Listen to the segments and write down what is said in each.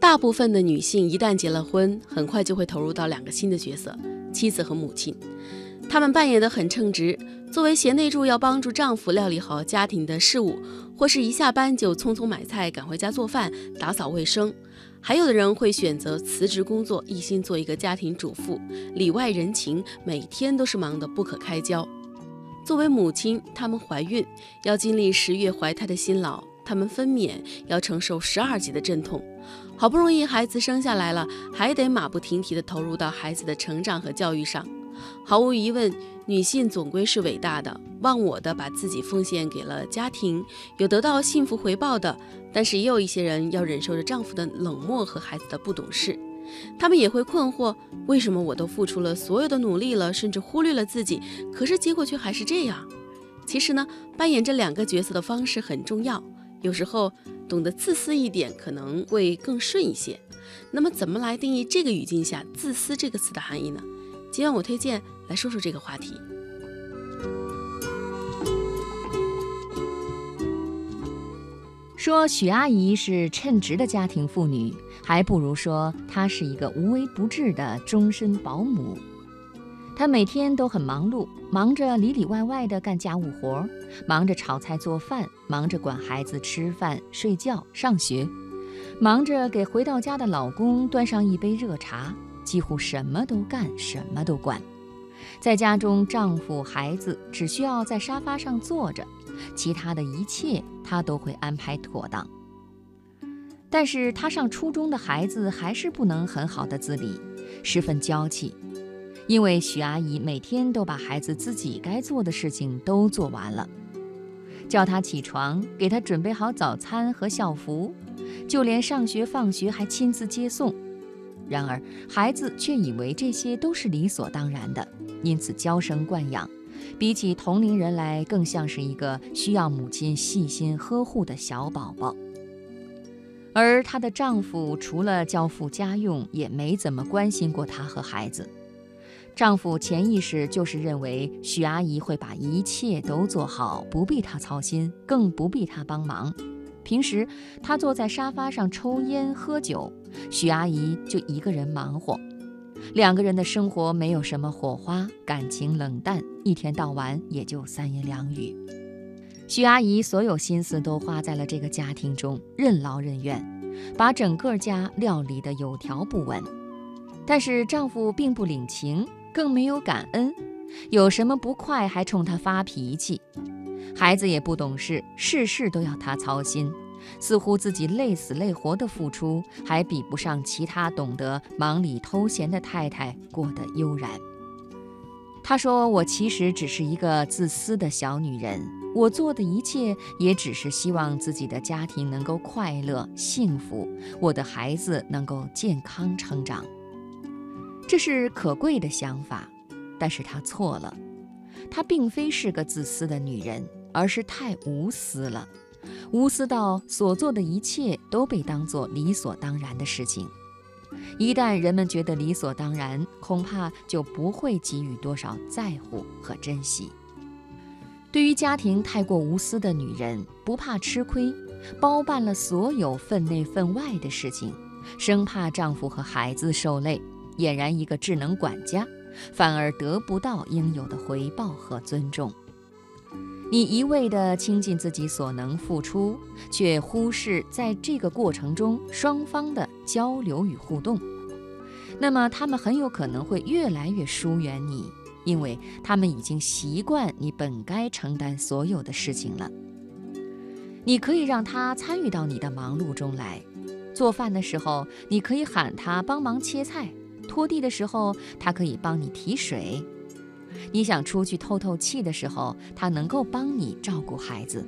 大部分的女性一旦结了婚，很快就会投入到两个新的角色：妻子和母亲。她们扮演的很称职，作为贤内助，要帮助丈夫料理好家庭的事务，或是一下班就匆匆买菜，赶回家做饭、打扫卫生。还有的人会选择辞职工作，一心做一个家庭主妇，里外人情，每天都是忙得不可开交。作为母亲，她们怀孕要经历十月怀胎的辛劳，她们分娩要承受十二级的阵痛，好不容易孩子生下来了，还得马不停蹄地投入到孩子的成长和教育上。毫无疑问，女性总归是伟大的，忘我的把自己奉献给了家庭，有得到幸福回报的。但是也有一些人要忍受着丈夫的冷漠和孩子的不懂事，他们也会困惑：为什么我都付出了所有的努力了，甚至忽略了自己，可是结果却还是这样？其实呢，扮演这两个角色的方式很重要，有时候懂得自私一点可能会更顺一些。那么，怎么来定义这个语境下“自私”这个词的含义呢？今晚我推荐来说说这个话题。说许阿姨是称职的家庭妇女，还不如说她是一个无微不至的终身保姆。她每天都很忙碌，忙着里里外外的干家务活，忙着炒菜做饭，忙着管孩子吃饭、睡觉、上学，忙着给回到家的老公端上一杯热茶，几乎什么都干，什么都管。在家中，丈夫、孩子只需要在沙发上坐着。其他的一切，她都会安排妥当。但是她上初中的孩子还是不能很好的自理，十分娇气。因为许阿姨每天都把孩子自己该做的事情都做完了，叫他起床，给他准备好早餐和校服，就连上学放学还亲自接送。然而孩子却以为这些都是理所当然的，因此娇生惯养。比起同龄人来，更像是一个需要母亲细心呵护的小宝宝。而她的丈夫除了交付家用，也没怎么关心过她和孩子。丈夫潜意识就是认为许阿姨会把一切都做好，不必她操心，更不必她帮忙。平时她坐在沙发上抽烟喝酒，许阿姨就一个人忙活。两个人的生活没有什么火花，感情冷淡，一天到晚也就三言两语。许阿姨所有心思都花在了这个家庭中，任劳任怨，把整个家料理得有条不紊。但是丈夫并不领情，更没有感恩，有什么不快还冲他发脾气。孩子也不懂事，事事都要他操心。似乎自己累死累活的付出，还比不上其他懂得忙里偷闲的太太过得悠然。她说：“我其实只是一个自私的小女人，我做的一切也只是希望自己的家庭能够快乐幸福，我的孩子能够健康成长。这是可贵的想法，但是她错了。她并非是个自私的女人，而是太无私了。”无私到所做的一切都被当作理所当然的事情。一旦人们觉得理所当然，恐怕就不会给予多少在乎和珍惜。对于家庭太过无私的女人，不怕吃亏，包办了所有分内分外的事情，生怕丈夫和孩子受累，俨然一个智能管家，反而得不到应有的回报和尊重。你一味地倾尽自己所能付出，却忽视在这个过程中双方的交流与互动，那么他们很有可能会越来越疏远你，因为他们已经习惯你本该承担所有的事情了。你可以让他参与到你的忙碌中来，做饭的时候你可以喊他帮忙切菜，拖地的时候他可以帮你提水。你想出去透透气的时候，他能够帮你照顾孩子。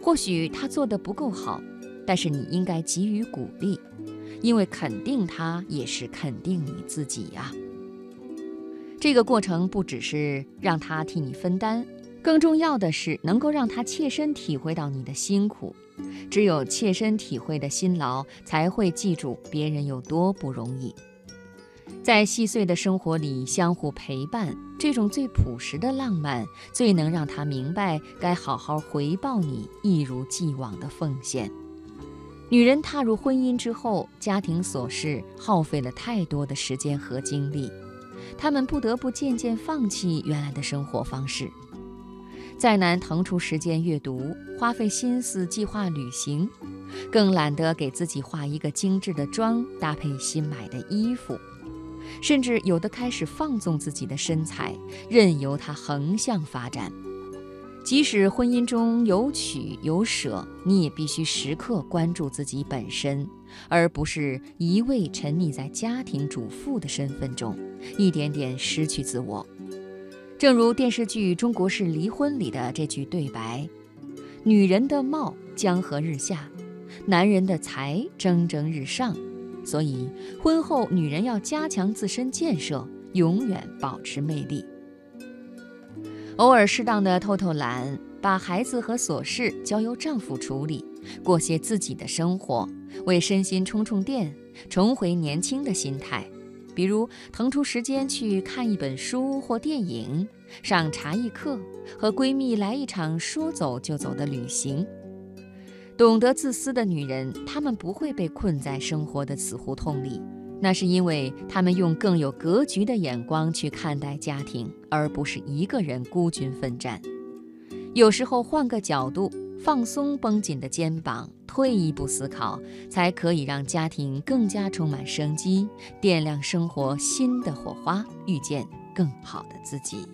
或许他做的不够好，但是你应该给予鼓励，因为肯定他也是肯定你自己呀。这个过程不只是让他替你分担，更重要的是能够让他切身体会到你的辛苦。只有切身体会的辛劳，才会记住别人有多不容易。在细碎的生活里相互陪伴，这种最朴实的浪漫，最能让他明白该好好回报你一如既往的奉献。女人踏入婚姻之后，家庭琐事耗费了太多的时间和精力，她们不得不渐渐放弃原来的生活方式。再难腾出时间阅读，花费心思计划旅行，更懒得给自己化一个精致的妆，搭配新买的衣服，甚至有的开始放纵自己的身材，任由它横向发展。即使婚姻中有取有舍，你也必须时刻关注自己本身，而不是一味沉溺在家庭主妇的身份中，一点点失去自我。正如电视剧《中国式离婚》里的这句对白：“女人的貌江河日下，男人的才蒸蒸日上。”所以，婚后女人要加强自身建设，永远保持魅力。偶尔适当的偷偷懒，把孩子和琐事交由丈夫处理，过些自己的生活，为身心充充电，重回年轻的心态。比如腾出时间去看一本书或电影，上茶艺课，和闺蜜来一场说走就走的旅行。懂得自私的女人，她们不会被困在生活的死胡同里。那是因为她们用更有格局的眼光去看待家庭，而不是一个人孤军奋战。有时候换个角度，放松绷紧的肩膀，退一步思考，才可以让家庭更加充满生机，点亮生活新的火花，遇见更好的自己。